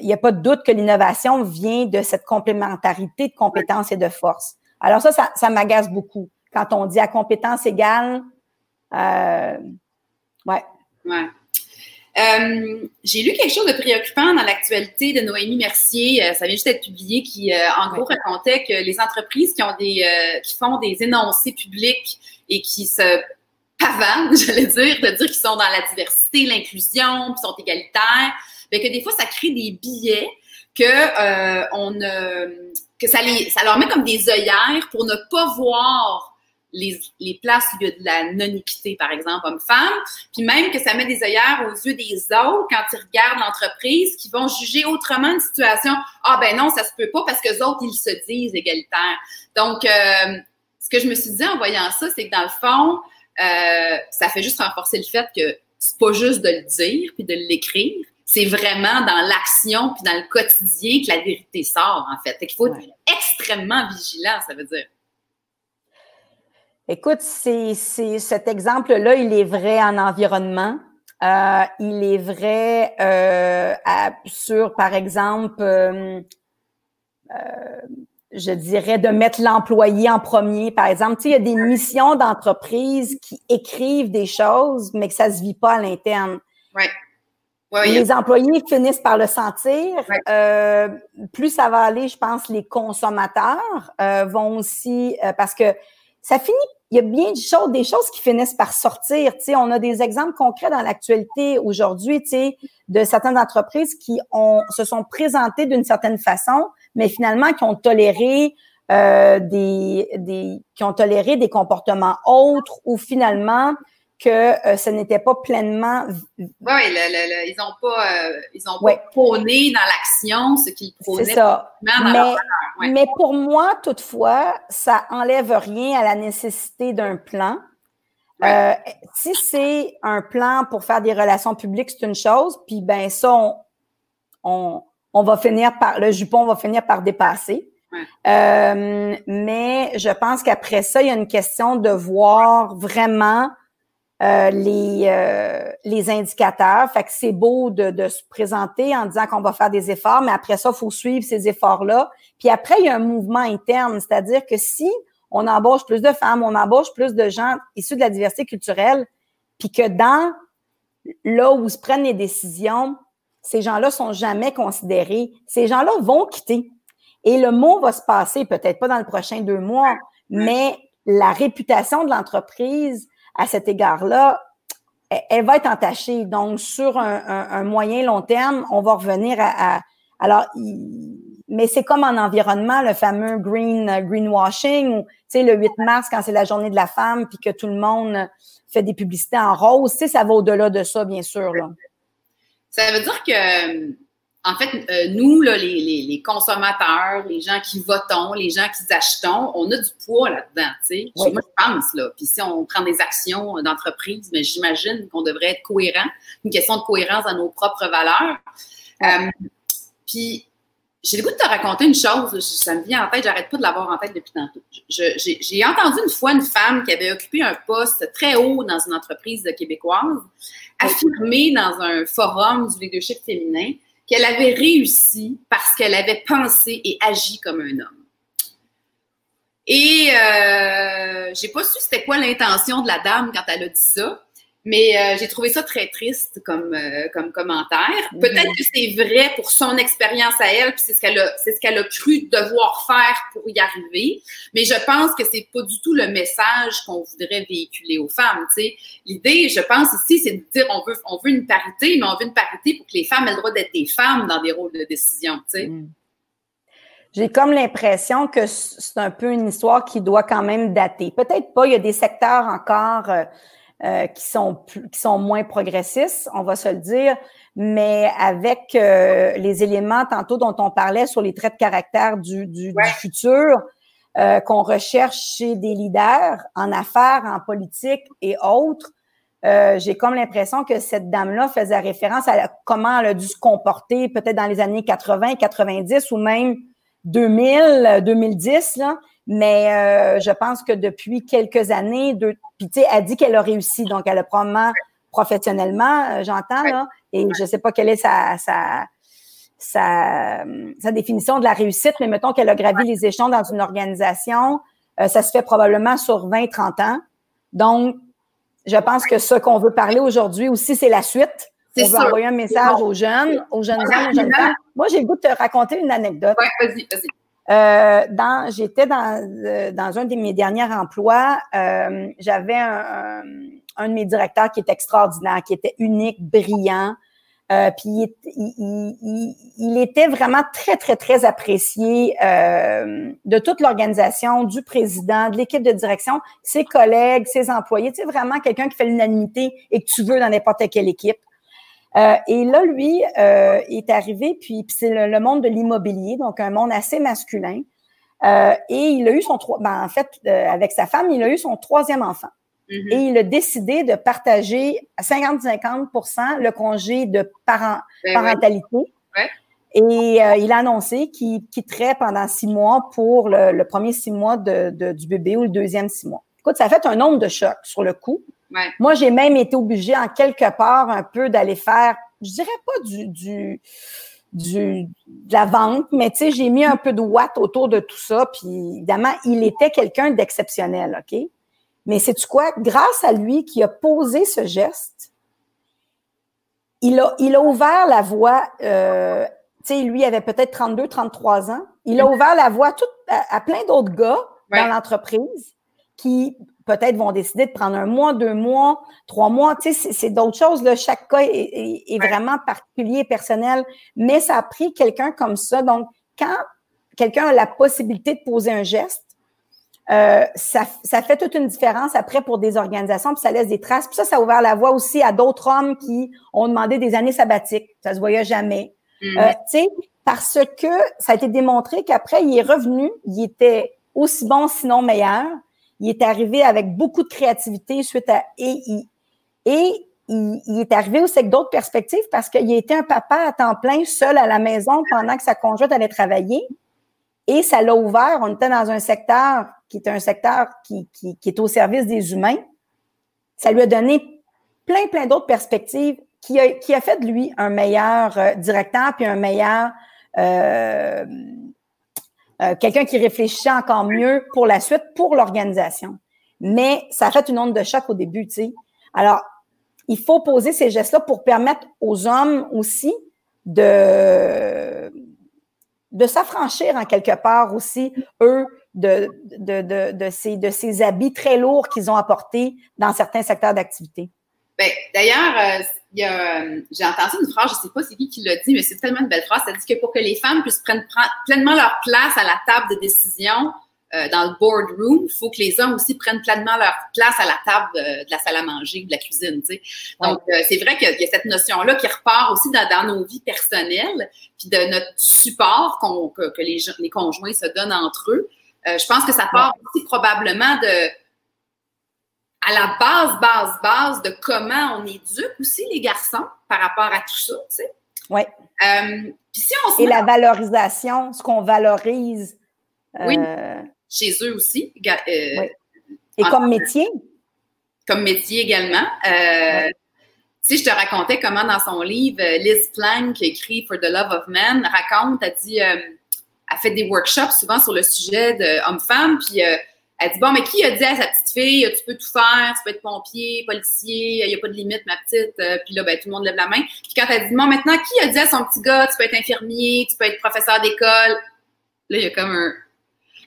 il n'y a pas de doute que l'innovation vient de cette complémentarité de compétences et de forces. Alors ça, ça, m'agace beaucoup. Quand on dit à compétences égales, euh, ouais. Ouais. Euh, j'ai lu quelque chose de préoccupant dans l'actualité de Noémie Mercier, euh, ça vient juste d'être publié, qui euh, en gros racontait que les entreprises qui ont des qui font des énoncés publics et qui se pavanent, j'allais dire, de dire qu'ils sont dans la diversité, l'inclusion, qu'ils sont égalitaires, mais que des fois ça crée des billets que on que ça les ça leur met comme des œillères pour ne pas voir les, les places où il y a de la non-équité, par exemple, homme-femme, puis même que ça met des œillères aux yeux des autres quand ils regardent l'entreprise, qui vont juger autrement une situation. Ah ben non, ça se peut pas parce que les autres, ils se disent égalitaires. Donc, euh, ce que je me suis dit en voyant ça, c'est que dans le fond, euh, ça fait juste renforcer le fait que c'est pas juste de le dire puis de l'écrire, c'est vraiment dans l'action puis dans le quotidien que la vérité sort, en fait. Fait qu'il faut être extrêmement vigilant, ça veut dire. Écoute, c'est, cet exemple-là, il est vrai en environnement. Euh, il est vrai euh, sur, par exemple, euh, je dirais de mettre l'employé en premier. Par exemple, tu sais, il y a des missions d'entreprise qui écrivent des choses, mais que ça se vit pas à l'interne. Ouais. les employés finissent par le sentir. plus ça va aller, je pense, les consommateurs vont aussi, parce que ça finit, il y a bien des choses, des choses qui finissent par sortir. Tu sais, on a des exemples concrets dans l'actualité aujourd'hui, tu sais, de certaines entreprises qui ont, se sont présentées d'une certaine façon, mais finalement qui ont toléré euh, des, des, qui ont toléré des comportements autres ou finalement que euh, ce n'était pas pleinement. Oui, ils n'ont pas, euh, ils ont pas prôné dans l'action ce qu'ils prônaient. C'est ça. Mais, mais pour moi, toutefois, ça enlève rien à la nécessité d'un plan. Euh, si c'est un plan pour faire des relations publiques, c'est une chose, puis ben ça, on, on, on, va finir par le jupon va finir par dépasser. mais je pense qu'après ça, il y a une question de voir vraiment euh, les, euh, les indicateurs. Fait que c'est beau de, de, se présenter en disant qu'on va faire des efforts, mais après ça, il faut suivre ces efforts-là. Puis après, il y a un mouvement interne, c'est-à-dire que si on embauche plus de femmes, on embauche plus de gens issus de la diversité culturelle, puis que dans là où se prennent les décisions, ces gens-là sont jamais considérés. Ces gens-là vont quitter. Et le mot va se passer, peut-être pas dans le prochain deux mois, mais la réputation de l'entreprise à cet égard-là, elle va être entachée. Donc, sur un, moyen long terme, on va revenir à, alors, mais c'est comme en environnement, le fameux green greenwashing, ou tu sais, le 8 mars, quand c'est la journée de la femme, puis que tout le monde fait des publicités en rose, tu sais, ça va au-delà de ça, bien sûr. Ça veut dire que en fait, euh, nous, là, les, les, les, consommateurs, les gens qui votons, les gens qui achetons, on a du poids là-dedans. sais. Moi, je pense, là. Puis si on prend des actions d'entreprise, mais j'imagine qu'on devrait être cohérent. Une question de cohérence dans nos propres valeurs. Euh, puis j'ai le goût de te raconter une chose, ça me vient en tête, j'arrête pas de l'avoir en tête depuis tantôt. J'ai entendu une fois une femme qui avait occupé un poste très haut dans une entreprise québécoise affirmer dans un forum du leadership féminin qu'elle avait réussi parce qu'elle avait pensé et agi comme un homme. Et euh, j'ai pas su c'était quoi l'intention de la dame quand elle a dit ça. Mais euh, j'ai trouvé ça très triste comme, euh, comme commentaire. Mhm. Peut-être que c'est vrai pour son expérience à elle, puis c'est ce qu'elle a, c'est ce qu'elle a cru devoir faire pour y arriver. Mais je pense que c'est pas du tout le message qu'on voudrait véhiculer aux femmes. L'idée, je pense ici, c'est de dire on veut, on veut une parité, mais on veut une parité pour que les femmes aient le droit d'être des femmes dans des rôles de décision. Mhm. J'ai comme l'impression que c'est un peu une histoire qui doit quand même dater. Peut-être pas, il y a des secteurs encore. Euh, euh, qui, sont qui sont moins progressistes, on va se le dire, mais avec euh, les éléments tantôt dont on parlait sur les traits de caractère du, du, du futur, euh, qu'on recherche chez des leaders en affaires, en politique et autres, euh, j'ai comme l'impression que cette dame-là faisait référence à comment elle a dû se comporter peut-être dans les années 80, 90 ou même 2000, 2010, là, mais euh, je pense que depuis quelques années, puis tu sais, elle dit qu'elle a réussi, donc elle a probablement professionnellement, euh, j'entends, là, et je sais pas quelle est sa, sa, sa, sa, définition de la réussite, mais mettons qu'elle a gravi les échelons dans une organisation, euh, ça se fait probablement sur 20-30 ans. Donc, je pense que ce qu'on veut parler aujourd'hui aussi, c'est la suite. On veut envoyer un message aux jeunes, aux jeunes hommes, aux jeunes femmes. Moi, j'ai le goût de te raconter une anecdote. Oui, vas-y, vas-y. Euh, dans, j'étais dans, euh, dans un de mes derniers emplois, euh, j'avais un, un, de mes directeurs qui était extraordinaire, qui était unique, brillant. Euh, puis il, il, il, était vraiment très, très, très apprécié euh, de toute l'organisation, du président, de l'équipe de direction, ses collègues, ses employés. Tu sais, vraiment quelqu'un qui fait l'unanimité et que tu veux dans n'importe quelle équipe. Euh, et là, lui euh, est arrivé, puis, c'est le, monde de l'immobilier, donc un monde assez masculin. Euh, et il a eu son ben, en fait, euh, avec sa femme, il a eu son troisième enfant. Mm-hmm. Et il a décidé de partager à 50-50% le congé de parent, ben parentalité. Ouais. Et euh, il a annoncé qu'il quitterait pendant six mois pour le, le premier six mois de, de, du bébé ou le deuxième six mois. Écoute, ça a fait un nombre de chocs sur le coup. Moi, j'ai même été obligée en quelque part un peu d'aller faire, je dirais pas du, du, du de la vente, mais tu sais, j'ai mis un peu de watt autour de tout ça. Puis évidemment, il était quelqu'un d'exceptionnel, OK? Mais c'est tu quoi? Grâce à lui qui a posé ce geste, il a, il a ouvert la voie. Euh, tu sais, lui il avait peut-être 32, 33 ans. Il a ouvert la voie tout, à, plein d'autres gars dans l'entreprise qui peut-être vont décider de prendre un mois, deux mois, trois mois. Tu sais, c'est d'autres choses. Là. Chaque cas est, vraiment particulier, personnel. Mais ça a pris quelqu'un comme ça. Donc, quand quelqu'un a la possibilité de poser un geste, euh, ça, ça, fait toute une différence après pour des organisations, puis ça laisse des traces. Puis ça, ça a ouvert la voie aussi à d'autres hommes qui ont demandé des années sabbatiques. Ça se voyait jamais. Mm-hmm. Euh, tu sais, parce que ça a été démontré qu'après, il est revenu, il était aussi bon, sinon meilleur il est arrivé avec beaucoup de créativité suite à et il, et il, est arrivé aussi avec d'autres perspectives parce qu'il était un papa à temps plein seul à la maison pendant que sa conjointe allait travailler et ça l'a ouvert. On était dans un secteur qui est un secteur qui, est au service des humains. Ça lui a donné plein, plein d'autres perspectives qui a, qui a fait de lui un meilleur euh, directeur puis un meilleur euh, euh, quelqu'un qui réfléchissait encore mieux pour la suite, pour l'organisation. Mais ça fait une onde de choc au début, tu sais. Alors, il faut poser ces gestes-là pour permettre aux hommes aussi de, s'affranchir en quelque part aussi, eux, de ces habits très lourds qu'ils ont apportés dans certains secteurs d'activité. Ben, D'ailleurs, euh, euh, j'ai entendu une phrase, je sais pas c'est qui qui l'a dit, mais c'est tellement une belle phrase. Ça dit que pour que les femmes puissent prendre pleinement leur place à la table de décision euh, dans le boardroom, il faut que les hommes aussi prennent pleinement leur place à la table de, la salle à manger, de la cuisine. Tu sais. Donc, euh, c'est vrai qu'il y a cette notion-là qui repart aussi dans, nos vies personnelles, puis de notre support que, que les, les, conjoints se donnent entre eux. je pense que ça part aussi probablement de à la base, base, base de comment on éduque aussi les garçons par rapport à tout ça, tu sais. Oui. Euh, si on Et la valorisation, ce qu'on valorise. Oui. Euh, chez eux aussi. Euh, oui. Et comme métier? Comme métier également. Euh, si je te racontais comment dans son livre, Liz Plank, qui écrit For the Love of Men, raconte, elle dit, elle fait des workshops souvent sur le sujet de homme-femme, puis euh, elle dit, bon, mais qui a dit à sa petite fille, tu peux tout faire, tu peux être pompier, policier, il n'y a pas de limite, ma petite, puis là, ben, tout le monde lève la main. Puis quand elle dit, bon, maintenant, qui a dit à son petit gars, tu peux être infirmier, tu peux être professeur d'école, là, il y a comme un...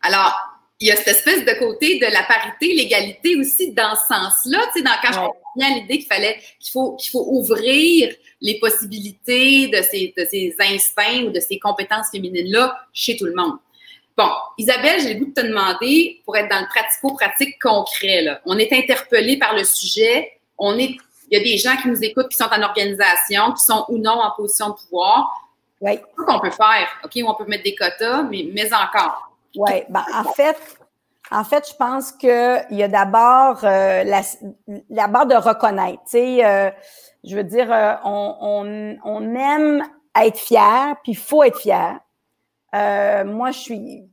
Alors, il y a cette espèce de côté de la parité, l'égalité aussi dans ce sens-là. Tu sais, dans, quand je comprends bien l'idée qu'il fallait, qu'il faut, qu'il faut ouvrir les possibilités de ces, de ces instincts ou de ces compétences féminines-là chez tout le monde. Bon, Isabelle, j'ai le goût de te demander, pour être dans le pratico-pratique concret, là, on est interpellé par le sujet, on est, il y a des gens qui nous écoutent, qui sont en organisation, qui sont ou non en position de pouvoir. Oui. Qu'est-ce qu'on peut faire? OK, on peut mettre des quotas, mais, mais encore. Oui, ben, en fait, en fait, je pense qu'il y a d'abord euh, la, d'abord de reconnaître. Tu sais, euh, je veux dire, euh, on, on, on, aime être fier, puis il faut être fier. Euh, moi, je suis,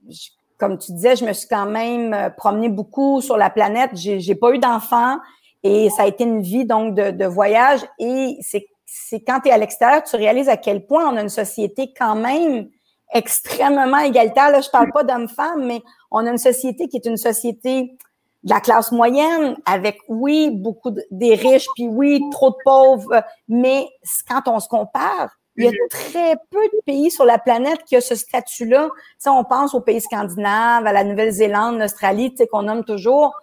comme tu disais, je me suis quand même promenée beaucoup sur la planète. J'ai, j'ai pas eu d'enfant et ça a été une vie donc de, voyage. Et c'est, c'est quand tu es à l'extérieur, tu réalises à quel point on a une société quand même extrêmement égalitaire. Là, je parle pas d'hommes-femmes, mais on a une société qui est une société de la classe moyenne, avec, oui, beaucoup de, des riches, puis oui, trop de pauvres, mais quand on se compare, il y a mhm. très peu de pays sur la planète qui a ce statut-là. Tu on pense aux pays scandinaves, à la Nouvelle-Zélande, l'Australie, tu sais, qu'on nomme toujours.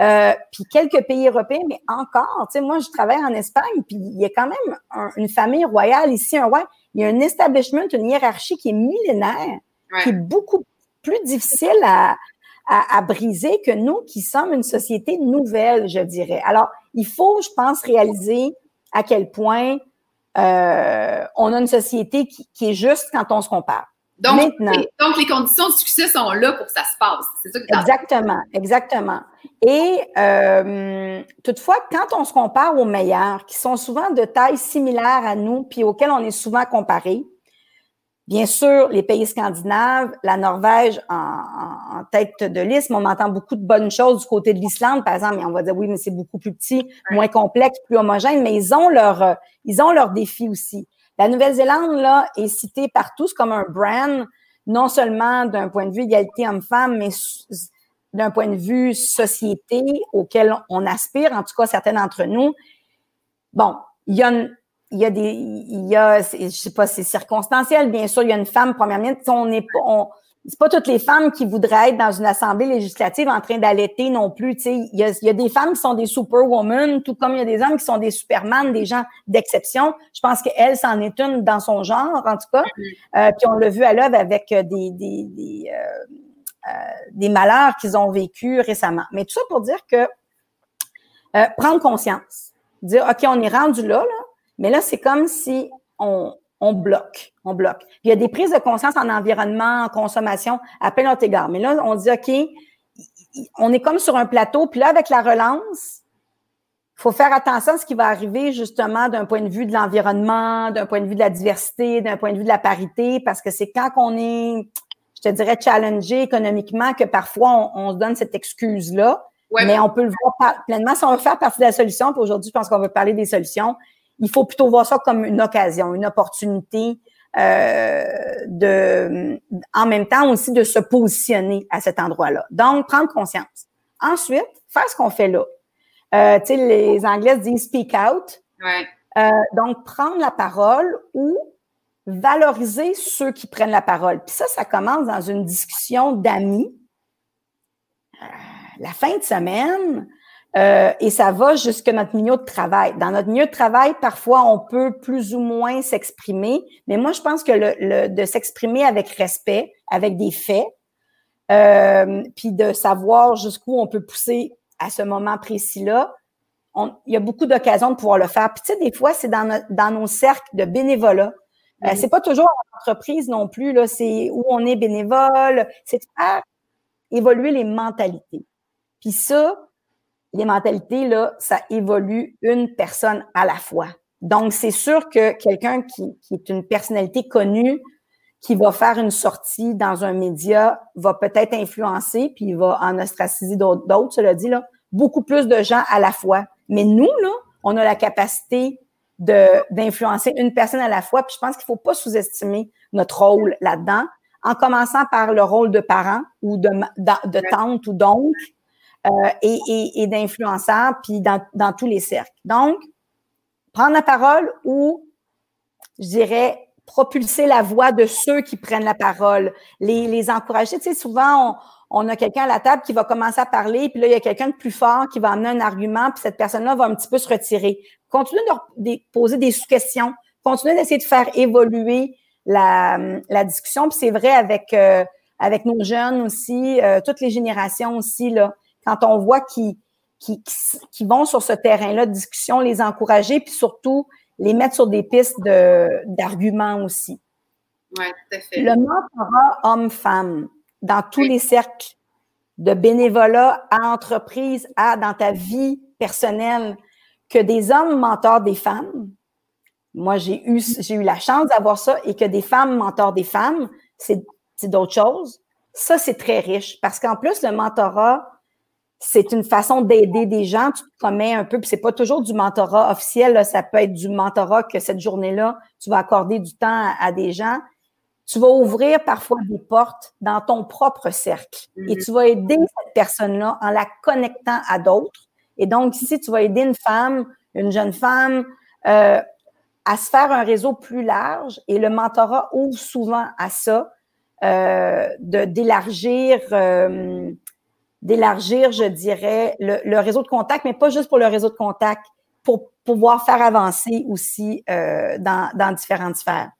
Euh, puis quelques pays européens, mais encore, tu sais, moi, je travaille en Espagne, puis il y a quand même une famille royale ici, un roi. Il y a un establishment, une hiérarchie qui est millénaire, qui est beaucoup plus difficile à, à, briser que nous qui sommes une société nouvelle, je dirais. Alors, il faut, je pense, réaliser à quel point euh, on a une société qui, qui, est juste quand on se compare. Donc, Maintenant, donc, les conditions de succès sont là pour que ça se passe. C'est ça que Exactement, exactement. Et euh, toutefois, quand on se compare aux meilleurs, qui sont souvent de taille similaire à nous, puis auxquels on est souvent comparé, Bien sûr, les pays scandinaves, la Norvège en, tête de liste, mais on entend beaucoup de bonnes choses du côté de l'Islande, par exemple, mais on va dire oui, mais c'est beaucoup plus petit, moins complexe, plus homogène, mais ils ont leur, euh, ils ont leurs défis aussi. La Nouvelle-Zélande, là, est citée par tous comme un brand, non seulement d'un point de vue égalité homme-femme, mais d'un point de vue société auquel on aspire, en tout cas certains d'entre nous. Bon, il y a une, il y a des, il y a, je sais pas, c'est circonstanciel. Bien sûr, il y a une femme, premièrement, on n'est pas, on, c'est pas toutes les femmes qui voudraient être dans une assemblée législative en train d'allaiter non plus. Tu sais, il y a, il y a des femmes qui sont des superwomen, tout comme il y a des hommes qui sont des superman, des gens d'exception. Je pense qu'elle, c'en est une dans son genre, en tout cas. Mm-hmm. Euh, puis on l'a vu à l'œuvre avec des, des, des, euh, euh, des malheurs qu'ils ont vécu récemment. Mais tout ça pour dire que euh, prendre conscience, dire OK, on est rendu là, là mais là, c'est comme si on, on bloque, on bloque. il y a des prises de conscience en environnement, en consommation, à plein d'autres égards. Mais là, on dit, OK, on est comme sur un plateau, puis là, avec la relance, il faut faire attention à ce qui va arriver justement d'un point de vue de l'environnement, d'un point de vue de la diversité, d'un point de vue de la parité, parce que c'est quand on est, je te dirais, challengé économiquement que parfois on, se donne cette excuse-là. mais on peut le voir pleinement. Si on veut faire partie de la solution, puis aujourd'hui, je pense qu'on va parler des solutions, il faut plutôt voir ça comme une occasion, une opportunité euh, de, en même temps aussi de se positionner à cet endroit-là. Donc, prendre conscience. Ensuite, faire ce qu'on fait là. Euh, tu sais, les Anglais disent speak out. Ouais. Euh, donc, prendre la parole ou valoriser ceux qui prennent la parole. Puis ça, ça commence dans une discussion d'amis. La fin de semaine, euh, et ça va jusque notre milieu de travail. Dans notre milieu de travail, parfois, on peut plus ou moins s'exprimer, mais moi, je pense que le, de s'exprimer avec respect, avec des faits, euh, puis de savoir jusqu'où on peut pousser à ce moment précis-là, il y a beaucoup d'occasions de pouvoir le faire. Puis tu sais, des fois, c'est dans, dans nos cercles de bénévolat. Euh, c'est pas toujours en entreprise non plus, là, c'est où on est bénévole, c'est de faire évoluer les mentalités. Puis ça, les mentalités, là, ça évolue une personne à la fois. Donc, c'est sûr que quelqu'un qui, qui, est une personnalité connue, qui va faire une sortie dans un média, va peut-être influencer, puis il va en ostraciser d'autres, cela dit, là, beaucoup plus de gens à la fois. Mais nous, là, on a la capacité d'influencer une personne à la fois. Puis je pense qu'il faut pas sous-estimer notre rôle là-dedans, en commençant par le rôle de parent ou de, de, tante ou d'oncle euh, et, et, et d'influenceur, puis dans, dans tous les cercles. Donc, prendre la parole ou, je dirais, propulser la voix de ceux qui prennent la parole, les, les encourager. Tu sais, souvent, on, on a quelqu'un à la table qui va commencer à parler, puis là, il y a quelqu'un de plus fort qui va amener un argument, puis cette personne-là va un petit peu se retirer. Continuez de poser des sous-questions, continuez d'essayer de faire évoluer la, la discussion, puis c'est vrai avec, euh, avec nos jeunes aussi, euh, toutes les générations aussi, là, quand on voit qu'ils qui, qui, vont sur ce terrain-là de discussion, les encourager, puis surtout les mettre sur des pistes d'arguments aussi. Oui, tout à fait. Le mentorat homme-femme dans tous les cercles de bénévolat à entreprise, à dans ta vie personnelle, que des hommes mentorent des femmes. Moi, j'ai eu, j'ai eu la chance d'avoir ça et que des femmes mentorent des femmes, c'est, c'est d'autres choses. Ça, c'est très riche parce qu'en plus, le mentorat, c'est une façon d'aider des gens. Tu te commets un peu, puis c'est pas toujours du mentorat officiel. Là, ça peut être du mentorat que cette journée-là, tu vas accorder du temps à des gens tu vas ouvrir parfois des portes dans ton propre cercle et tu vas aider cette personne-là en la connectant à d'autres. Et donc, ici, tu vas aider une femme, une jeune femme, euh, à se faire un réseau plus large et le mentorat ouvre souvent à ça, euh, de d'élargir, euh, d'élargir, je dirais, le, le, réseau de contact, mais pas juste pour le réseau de contact, pour pouvoir faire avancer aussi euh, dans, dans différentes sphères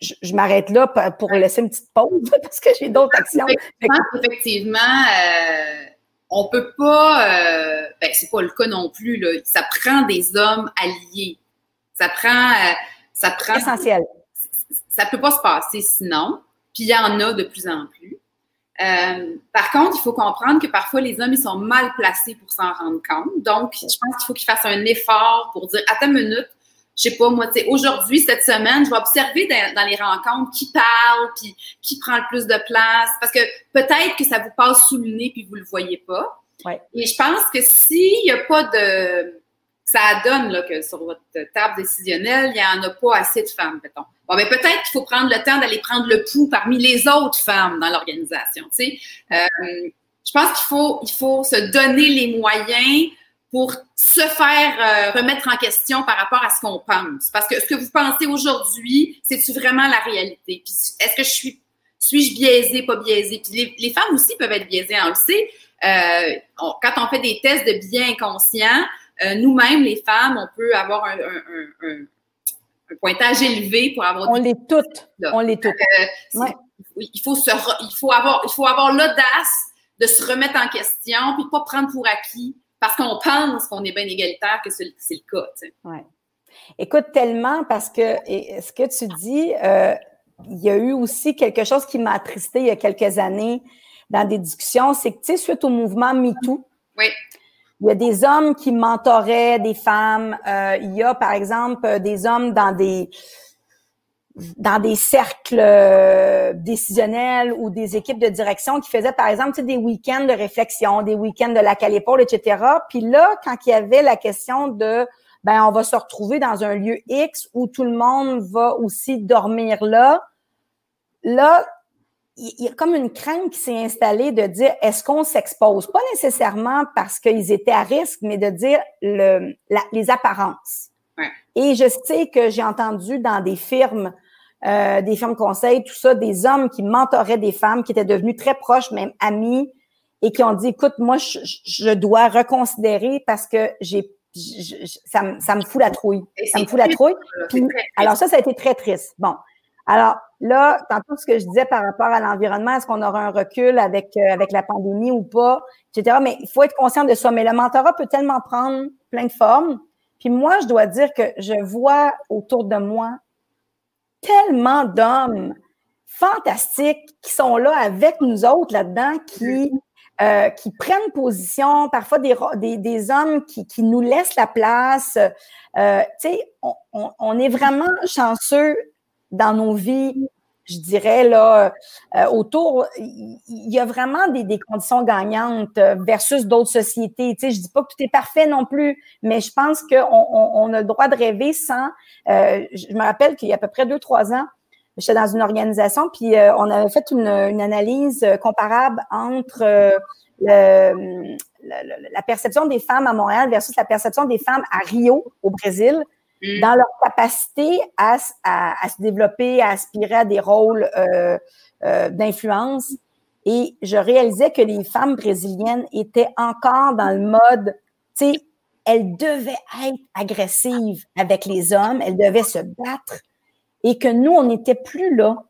je, m'arrête là pour laisser une petite pause parce que j'ai d'autres actions. Effectivement, euh, on peut pas, euh, ben c'est pas le cas non plus là. Ça prend des hommes alliés. Ça prend, euh, ça prend. Essentiel. Ça peut pas se passer sinon. Puis il y en a de plus en plus. Euh, par contre, il faut comprendre que parfois les hommes ils sont mal placés pour s'en rendre compte. Donc, je pense qu'il faut qu'ils fassent un effort pour dire attends une minute, je sais pas, moi, tu sais, aujourd'hui, cette semaine, je vais observer dans, les rencontres qui parle, puis qui prend le plus de place, parce que peut-être que ça vous passe sous le nez puis vous le voyez pas. Ouais. Et je pense que s'il n'y a pas de... Ça donne là, que sur votre table décisionnelle, il n'y en a pas assez de femmes, mettons. Bon, ben peut-être qu'il faut prendre le temps d'aller prendre le pouls parmi les autres femmes dans l'organisation, tu sais. Euh, je pense qu'il faut, il faut se donner les moyens pour se faire euh, remettre en question par rapport à ce qu'on pense. Parce que ce que vous pensez aujourd'hui, c'est-tu vraiment la réalité? Puis est-ce que je suis, suis-je biaisée, pas biaisée? Puis les, femmes aussi peuvent être biaisées, on le sait. Euh, quand on fait des tests de bien inconscient, nous-mêmes, les femmes, on peut avoir un, un, un, un, pointage élevé pour avoir... On les toutes. On les toutes. Il faut se, il faut avoir, il faut avoir l'audace de se remettre en question, puis pas prendre pour acquis parce qu'on pense qu'on est bien égalitaire que c'est le cas. Tu ouais. Écoute, tellement parce que ce que tu dis, euh, il y a eu aussi quelque chose qui m'a attristé il y a quelques années dans des discussions, c'est que, tu sais, suite au mouvement MeToo, oui. Il y a des hommes qui mentoraient des femmes. Euh, il y a, par exemple, des hommes dans des dans des cercles euh, décisionnels ou des équipes de direction qui faisaient, par exemple, des week-ends de réflexion, des week-ends de la calépaule, etc. Puis là, quand il y avait la question de, ben, on va se retrouver dans un lieu X où tout le monde va aussi dormir là, là, il y a comme une crainte qui s'est installée de dire, est-ce qu'on s'expose? Pas nécessairement parce qu'ils étaient à risque, mais de dire le, les apparences. Et je sais que j'ai entendu dans des firmes euh, des femmes conseils, tout ça, des hommes qui mentoraient des femmes qui étaient devenues très proches, même amies, et qui ont dit, écoute, moi, je, dois reconsidérer parce que j'ai ça, me, ça me fout la trouille. Ça me fout la trouille. alors ça, ça a été très triste. Bon. Alors là, tantôt ce que je disais par rapport à l'environnement, est-ce qu'on aura un recul avec, euh, avec la pandémie ou pas, etc. Mais il faut être conscient de ça. Mais le mentorat peut tellement prendre plein de formes. Puis moi, je dois dire que je vois autour de moi tellement d'hommes fantastiques qui sont là avec nous autres là-dedans, qui, euh, qui prennent position, parfois des, des, des hommes qui, qui, nous laissent la place. Euh, tu sais, on, on, est vraiment chanceux dans nos vies je dirais, là, euh, autour, il y, a vraiment des, des conditions gagnantes euh, versus d'autres sociétés. Tu sais, je dis pas que tout est parfait non plus, mais je pense qu'on on, on, a le droit de rêver sans. Euh, je me rappelle qu'il y a à peu près deux, trois ans, j'étais dans une organisation, puis on avait fait une, une analyse comparable entre le, la perception des femmes à Montréal versus la perception des femmes à Rio, au Brésil. Mm. dans leur capacité à, à, se développer, à aspirer à des rôles euh, euh, d'influence. Et je réalisais que les femmes brésiliennes étaient encore dans le mode, tu sais, elles devaient être agressives avec les hommes, elles devaient se battre, et que nous, on n'était plus là.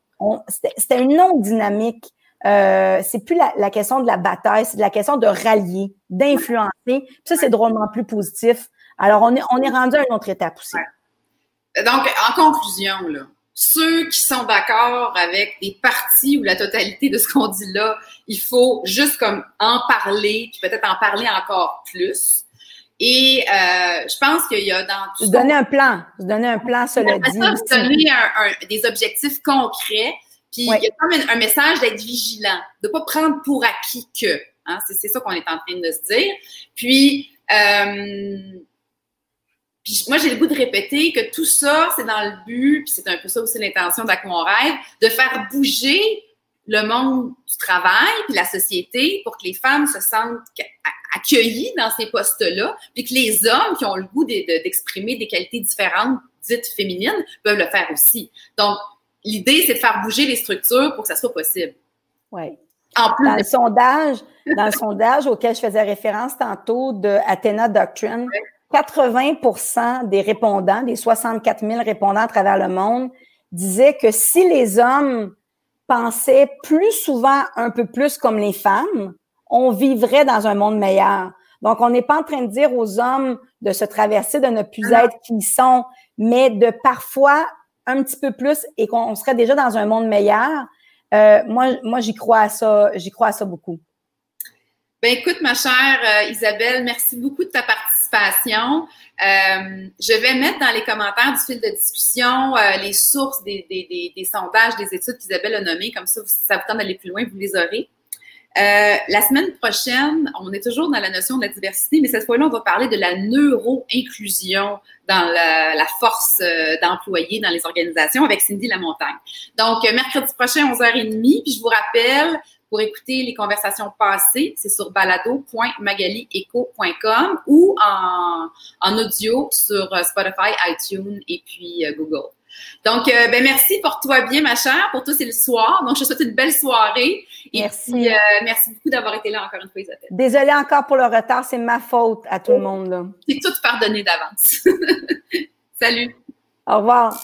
C'était une autre dynamique. Euh, c'est plus la, la, question de la bataille, c'est la question de rallier, d'influencer. Ça, c'est drôlement plus positif alors, on est, on est rendu à une autre étape aussi. Donc, en conclusion, là, ceux qui sont d'accord avec des parties ou la totalité de ce qu'on dit là, il faut juste comme en parler, puis peut-être en parler encore plus. Et euh, je pense qu'il y a dans tout donner un plan, je donner un plan, cela dit. Ça, donner un, des objectifs concrets. Puis il y a comme un, message d'être vigilant, de pas prendre pour acquis que. Hein, c'est ça qu'on est en train de se dire. Puis euh, puis moi, j'ai le goût de répéter que tout ça, c'est dans le but, puis c'est un peu ça aussi l'intention d'Ac-Mon Rêve, de faire bouger le monde du travail puis la société pour que les femmes se sentent accueillies dans ces postes-là, puis que les hommes qui ont le goût d'exprimer des qualités différentes, dites féminines, peuvent le faire aussi. Donc, l'idée, c'est de faire bouger les structures pour que ça soit possible. Oui. En plus dans le sondage, dans le sondage auquel je faisais référence tantôt de Athena Doctrine, 80% des répondants, des 64 000 répondants à travers le monde, disaient que si les hommes pensaient plus souvent un peu plus comme les femmes, on vivrait dans un monde meilleur. Donc, on n'est pas en train de dire aux hommes de se traverser, de ne plus être qui ils sont, mais de parfois un petit peu plus et qu'on serait déjà dans un monde meilleur. Euh, moi, moi, j'y crois à ça, j'y crois à ça beaucoup. Ben écoute, ma chère euh, Isabelle, merci beaucoup de ta participation. Euh, je vais mettre dans les commentaires du fil de discussion euh, les sources des, sondages, des études qu'Isabelle a nommées, comme ça, si ça vous tente d'aller plus loin, vous les aurez. la semaine prochaine, on est toujours dans la notion de la diversité, mais cette fois-là, on va parler de la neuro-inclusion dans la, la force d'employés dans les organisations avec Cindy Lamontagne. Donc, mercredi prochain, 11h30, puis je vous rappelle, pour écouter les conversations passées, c'est sur balado.magalieco.com ou en, en, audio sur euh, Spotify, iTunes et puis euh, Google. Donc, euh, ben merci pour toi bien, ma chère. Pour toi, c'est le soir. Donc, je te souhaite une belle soirée. Et merci. Puis, merci beaucoup d'avoir été là encore une fois, Isabelle. Désolée encore pour le retard. C'est ma faute à tout le monde. C'est tout pardonné d'avance. Salut. Au revoir.